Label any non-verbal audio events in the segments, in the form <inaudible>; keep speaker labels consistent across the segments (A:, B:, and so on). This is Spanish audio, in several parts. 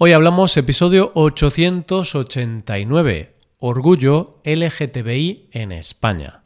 A: Hoy hablamos episodio 889, Orgullo LGTBI en España.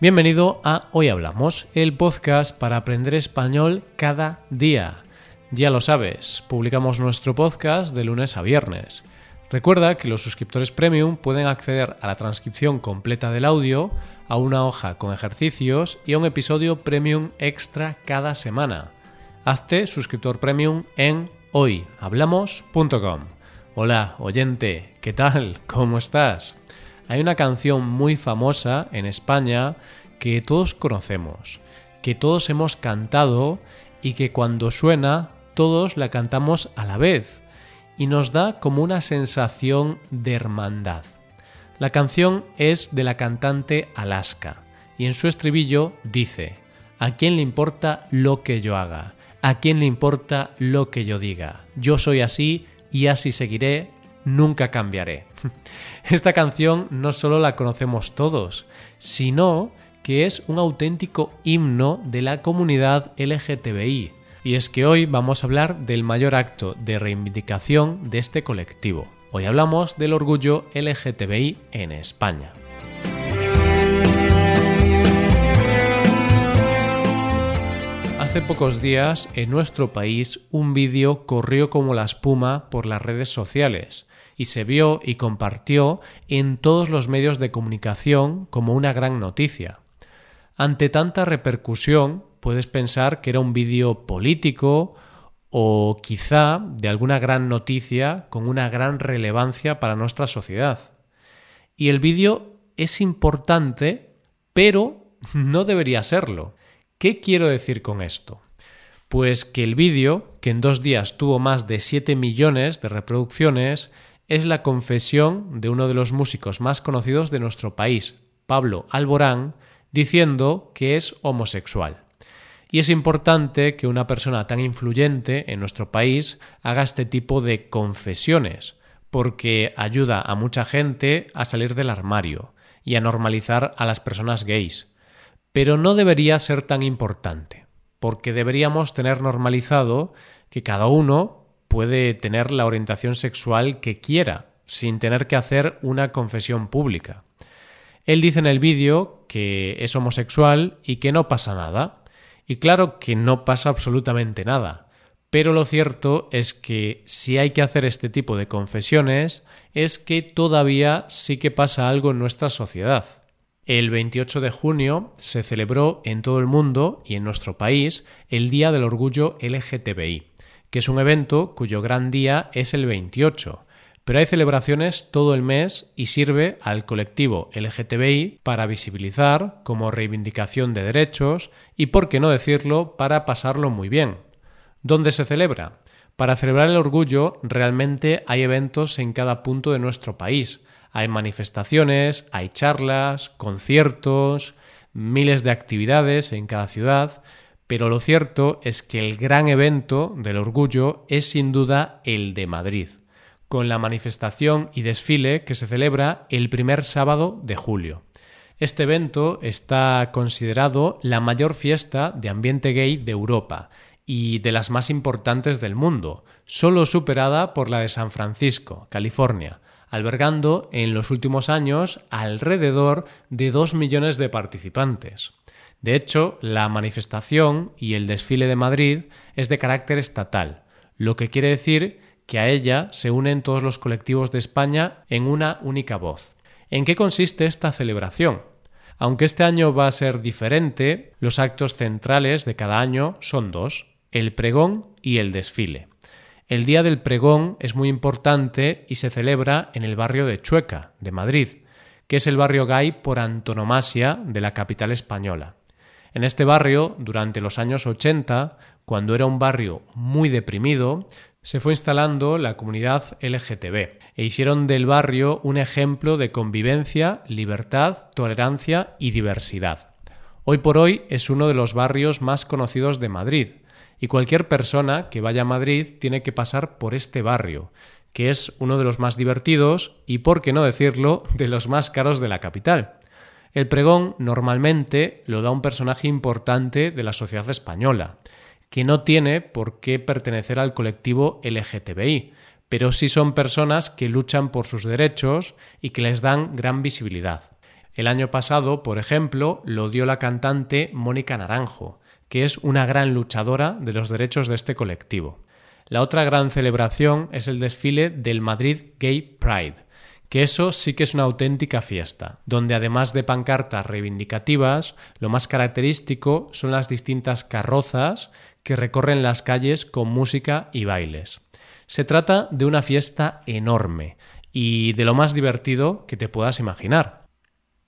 A: Bienvenido a Hoy Hablamos, el podcast para aprender español cada día. Ya lo sabes, publicamos nuestro podcast de lunes a viernes. Recuerda que los suscriptores premium pueden acceder a la transcripción completa del audio, a una hoja con ejercicios y a un episodio premium extra cada semana. Hazte suscriptor premium en hoyhablamos.com. Hola, oyente, ¿qué tal? <laughs> ¿Cómo estás? Hay una canción muy famosa en España que todos conocemos, que todos hemos cantado y que cuando suena todos la cantamos a la vez y nos da como una sensación de hermandad. La canción es de la cantante Alaska y en su estribillo dice, ¿a quién le importa lo que yo haga? ¿A quién le importa lo que yo diga? Yo soy así y así seguiré, nunca cambiaré. <laughs> Esta canción no solo la conocemos todos, sino que es un auténtico himno de la comunidad LGTBI, y es que hoy vamos a hablar del mayor acto de reivindicación de este colectivo. Hoy hablamos del orgullo LGTBI en España. Hace pocos días en nuestro país un vídeo corrió como la espuma por las redes sociales y se vio y compartió en todos los medios de comunicación como una gran noticia. Ante tanta repercusión, puedes pensar que era un vídeo político o quizá de alguna gran noticia con una gran relevancia para nuestra sociedad. Y el vídeo es importante, pero <laughs> no debería serlo. ¿Qué quiero decir con esto? Pues que el vídeo, que en dos días tuvo más de 7 millones de reproducciones, es la confesión de uno de los músicos más conocidos de nuestro país, Pablo Alborán, diciendo que es homosexual. Y es importante que una persona tan influyente en nuestro país haga este tipo de confesiones, porque ayuda a mucha gente a salir del armario y a normalizar a las personas gays. Pero no debería ser tan importante, porque deberíamos tener normalizado que cada uno puede tener la orientación sexual que quiera, sin tener que hacer una confesión pública. Él dice en el vídeo que es homosexual y que no pasa nada, y claro que no pasa absolutamente nada, pero lo cierto es que si hay que hacer este tipo de confesiones es que todavía sí que pasa algo en nuestra sociedad. El 28 de junio se celebró en todo el mundo y en nuestro país el Día del Orgullo LGTBI, que es un evento cuyo gran día es el 28, pero hay celebraciones todo el mes y sirve al colectivo LGTBI para visibilizar como reivindicación de derechos y, por qué no decirlo, para pasarlo muy bien. ¿Dónde se celebra? Para celebrar el orgullo realmente hay eventos en cada punto de nuestro país. Hay manifestaciones, hay charlas, conciertos, miles de actividades en cada ciudad, pero lo cierto es que el gran evento del orgullo es sin duda el de Madrid con la manifestación y desfile que se celebra el primer sábado de julio. Este evento está considerado la mayor fiesta de ambiente gay de Europa y de las más importantes del mundo, solo superada por la de San Francisco, California, albergando en los últimos años alrededor de dos millones de participantes. De hecho, la manifestación y el desfile de Madrid es de carácter estatal, lo que quiere decir que a ella se unen todos los colectivos de España en una única voz. ¿En qué consiste esta celebración? Aunque este año va a ser diferente, los actos centrales de cada año son dos, el pregón y el desfile. El día del pregón es muy importante y se celebra en el barrio de Chueca, de Madrid, que es el barrio gay por antonomasia de la capital española. En este barrio, durante los años 80, cuando era un barrio muy deprimido, se fue instalando la comunidad LGTB e hicieron del barrio un ejemplo de convivencia, libertad, tolerancia y diversidad. Hoy por hoy es uno de los barrios más conocidos de Madrid y cualquier persona que vaya a Madrid tiene que pasar por este barrio, que es uno de los más divertidos y, por qué no decirlo, de los más caros de la capital. El pregón normalmente lo da un personaje importante de la sociedad española, que no tiene por qué pertenecer al colectivo LGTBI, pero sí son personas que luchan por sus derechos y que les dan gran visibilidad. El año pasado, por ejemplo, lo dio la cantante Mónica Naranjo, que es una gran luchadora de los derechos de este colectivo. La otra gran celebración es el desfile del Madrid Gay Pride, que eso sí que es una auténtica fiesta, donde además de pancartas reivindicativas, lo más característico son las distintas carrozas que recorren las calles con música y bailes. Se trata de una fiesta enorme y de lo más divertido que te puedas imaginar.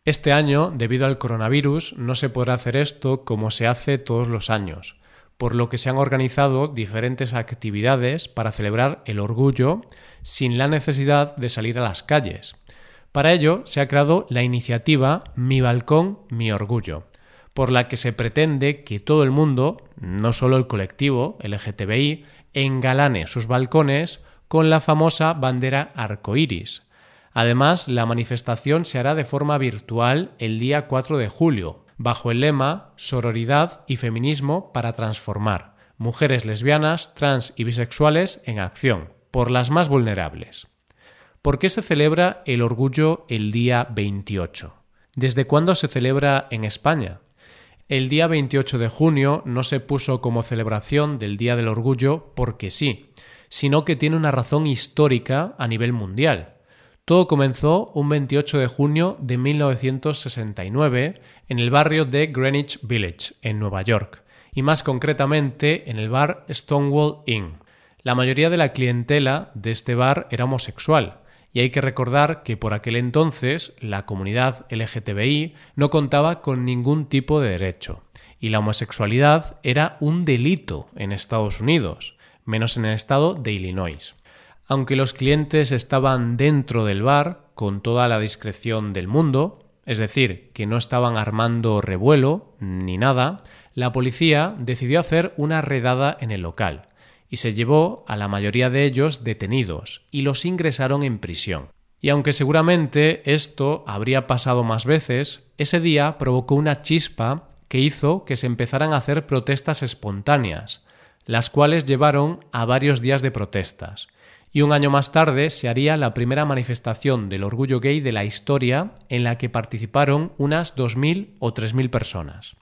A: Este año, debido al coronavirus, no se podrá hacer esto como se hace todos los años, por lo que se han organizado diferentes actividades para celebrar el orgullo sin la necesidad de salir a las calles. Para ello se ha creado la iniciativa Mi Balcón, Mi Orgullo, por la que se pretende que todo el mundo, no solo el colectivo LGTBI, engalane sus balcones con la famosa bandera arcoíris. Además, la manifestación se hará de forma virtual el día 4 de julio, bajo el lema Sororidad y Feminismo para Transformar. Mujeres lesbianas, trans y bisexuales en acción, por las más vulnerables. ¿Por qué se celebra el orgullo el día 28? ¿Desde cuándo se celebra en España? El día 28 de junio no se puso como celebración del Día del Orgullo porque sí, sino que tiene una razón histórica a nivel mundial. Todo comenzó un 28 de junio de 1969 en el barrio de Greenwich Village, en Nueva York, y más concretamente en el bar Stonewall Inn. La mayoría de la clientela de este bar era homosexual, y hay que recordar que por aquel entonces la comunidad LGTBI no contaba con ningún tipo de derecho, y la homosexualidad era un delito en Estados Unidos, menos en el estado de Illinois. Aunque los clientes estaban dentro del bar con toda la discreción del mundo, es decir, que no estaban armando revuelo ni nada, la policía decidió hacer una redada en el local y se llevó a la mayoría de ellos detenidos y los ingresaron en prisión. Y aunque seguramente esto habría pasado más veces, ese día provocó una chispa que hizo que se empezaran a hacer protestas espontáneas, las cuales llevaron a varios días de protestas. Y un año más tarde se haría la primera manifestación del orgullo gay de la historia en la que participaron unas 2.000 o 3.000 personas.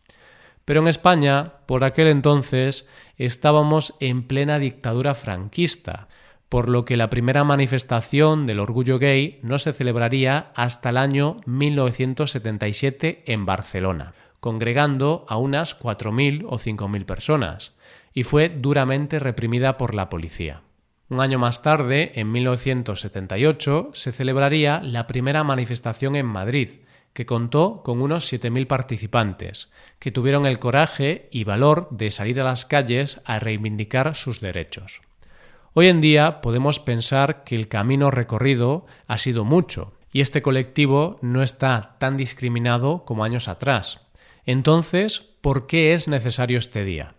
A: Pero en España, por aquel entonces, estábamos en plena dictadura franquista, por lo que la primera manifestación del orgullo gay no se celebraría hasta el año 1977 en Barcelona, congregando a unas 4.000 o 5.000 personas, y fue duramente reprimida por la policía. Un año más tarde, en 1978, se celebraría la primera manifestación en Madrid, que contó con unos 7.000 participantes, que tuvieron el coraje y valor de salir a las calles a reivindicar sus derechos. Hoy en día podemos pensar que el camino recorrido ha sido mucho y este colectivo no está tan discriminado como años atrás. Entonces, ¿por qué es necesario este día?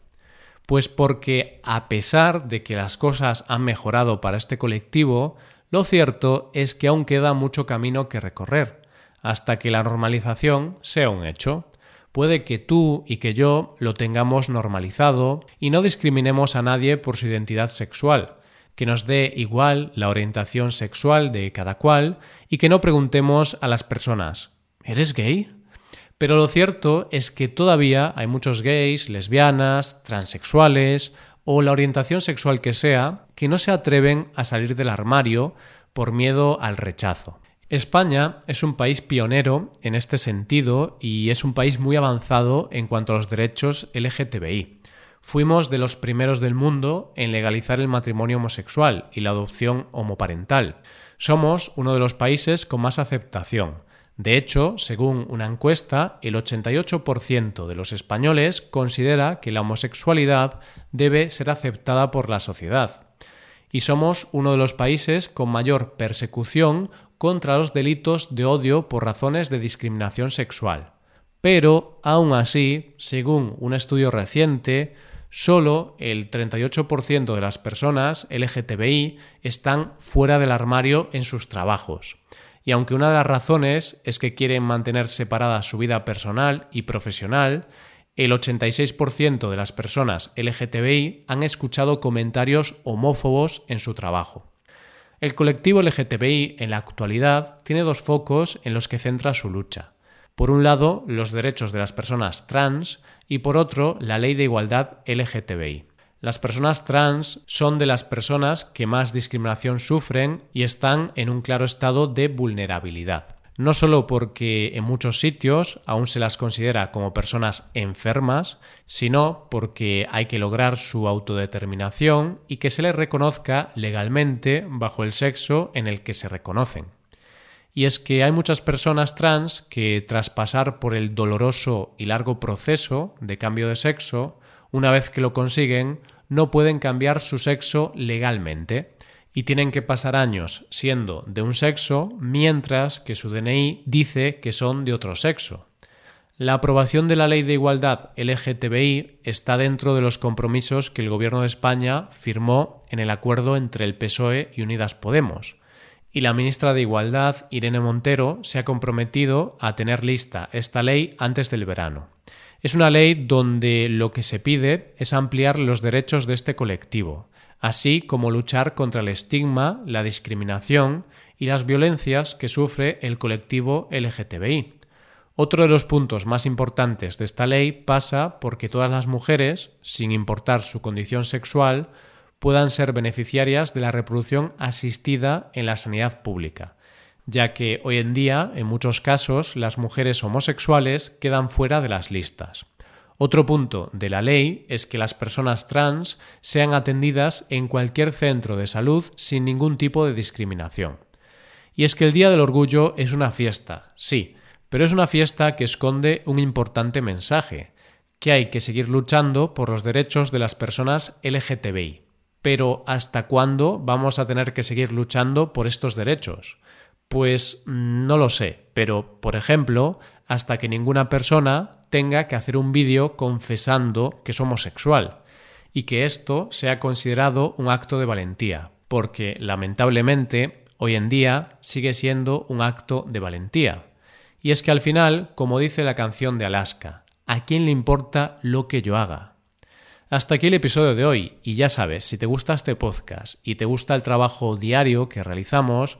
A: Pues porque a pesar de que las cosas han mejorado para este colectivo, lo cierto es que aún queda mucho camino que recorrer hasta que la normalización sea un hecho. Puede que tú y que yo lo tengamos normalizado y no discriminemos a nadie por su identidad sexual, que nos dé igual la orientación sexual de cada cual y que no preguntemos a las personas ¿Eres gay? Pero lo cierto es que todavía hay muchos gays, lesbianas, transexuales o la orientación sexual que sea que no se atreven a salir del armario por miedo al rechazo. España es un país pionero en este sentido y es un país muy avanzado en cuanto a los derechos LGTBI. Fuimos de los primeros del mundo en legalizar el matrimonio homosexual y la adopción homoparental. Somos uno de los países con más aceptación. De hecho, según una encuesta, el 88% de los españoles considera que la homosexualidad debe ser aceptada por la sociedad y somos uno de los países con mayor persecución contra los delitos de odio por razones de discriminación sexual. Pero, aún así, según un estudio reciente, solo el 38% de las personas LGTBI están fuera del armario en sus trabajos. Y aunque una de las razones es que quieren mantener separada su vida personal y profesional, el 86% de las personas LGTBI han escuchado comentarios homófobos en su trabajo. El colectivo LGTBI en la actualidad tiene dos focos en los que centra su lucha. Por un lado, los derechos de las personas trans y por otro, la ley de igualdad LGTBI. Las personas trans son de las personas que más discriminación sufren y están en un claro estado de vulnerabilidad. No solo porque en muchos sitios aún se las considera como personas enfermas, sino porque hay que lograr su autodeterminación y que se les reconozca legalmente bajo el sexo en el que se reconocen. Y es que hay muchas personas trans que tras pasar por el doloroso y largo proceso de cambio de sexo, una vez que lo consiguen, no pueden cambiar su sexo legalmente y tienen que pasar años siendo de un sexo mientras que su DNI dice que son de otro sexo. La aprobación de la ley de igualdad LGTBI está dentro de los compromisos que el Gobierno de España firmó en el acuerdo entre el PSOE y Unidas Podemos. Y la ministra de Igualdad, Irene Montero, se ha comprometido a tener lista esta ley antes del verano. Es una ley donde lo que se pide es ampliar los derechos de este colectivo, así como luchar contra el estigma, la discriminación y las violencias que sufre el colectivo LGTBI. Otro de los puntos más importantes de esta ley pasa por que todas las mujeres, sin importar su condición sexual, puedan ser beneficiarias de la reproducción asistida en la sanidad pública, ya que hoy en día, en muchos casos, las mujeres homosexuales quedan fuera de las listas. Otro punto de la ley es que las personas trans sean atendidas en cualquier centro de salud sin ningún tipo de discriminación. Y es que el Día del Orgullo es una fiesta, sí, pero es una fiesta que esconde un importante mensaje, que hay que seguir luchando por los derechos de las personas LGTBI. Pero ¿hasta cuándo vamos a tener que seguir luchando por estos derechos? Pues mm, no lo sé, pero por ejemplo, hasta que ninguna persona tenga que hacer un vídeo confesando que es homosexual y que esto sea considerado un acto de valentía, porque lamentablemente hoy en día sigue siendo un acto de valentía. Y es que al final, como dice la canción de Alaska, ¿a quién le importa lo que yo haga? Hasta aquí el episodio de hoy y ya sabes, si te gusta este podcast y te gusta el trabajo diario que realizamos,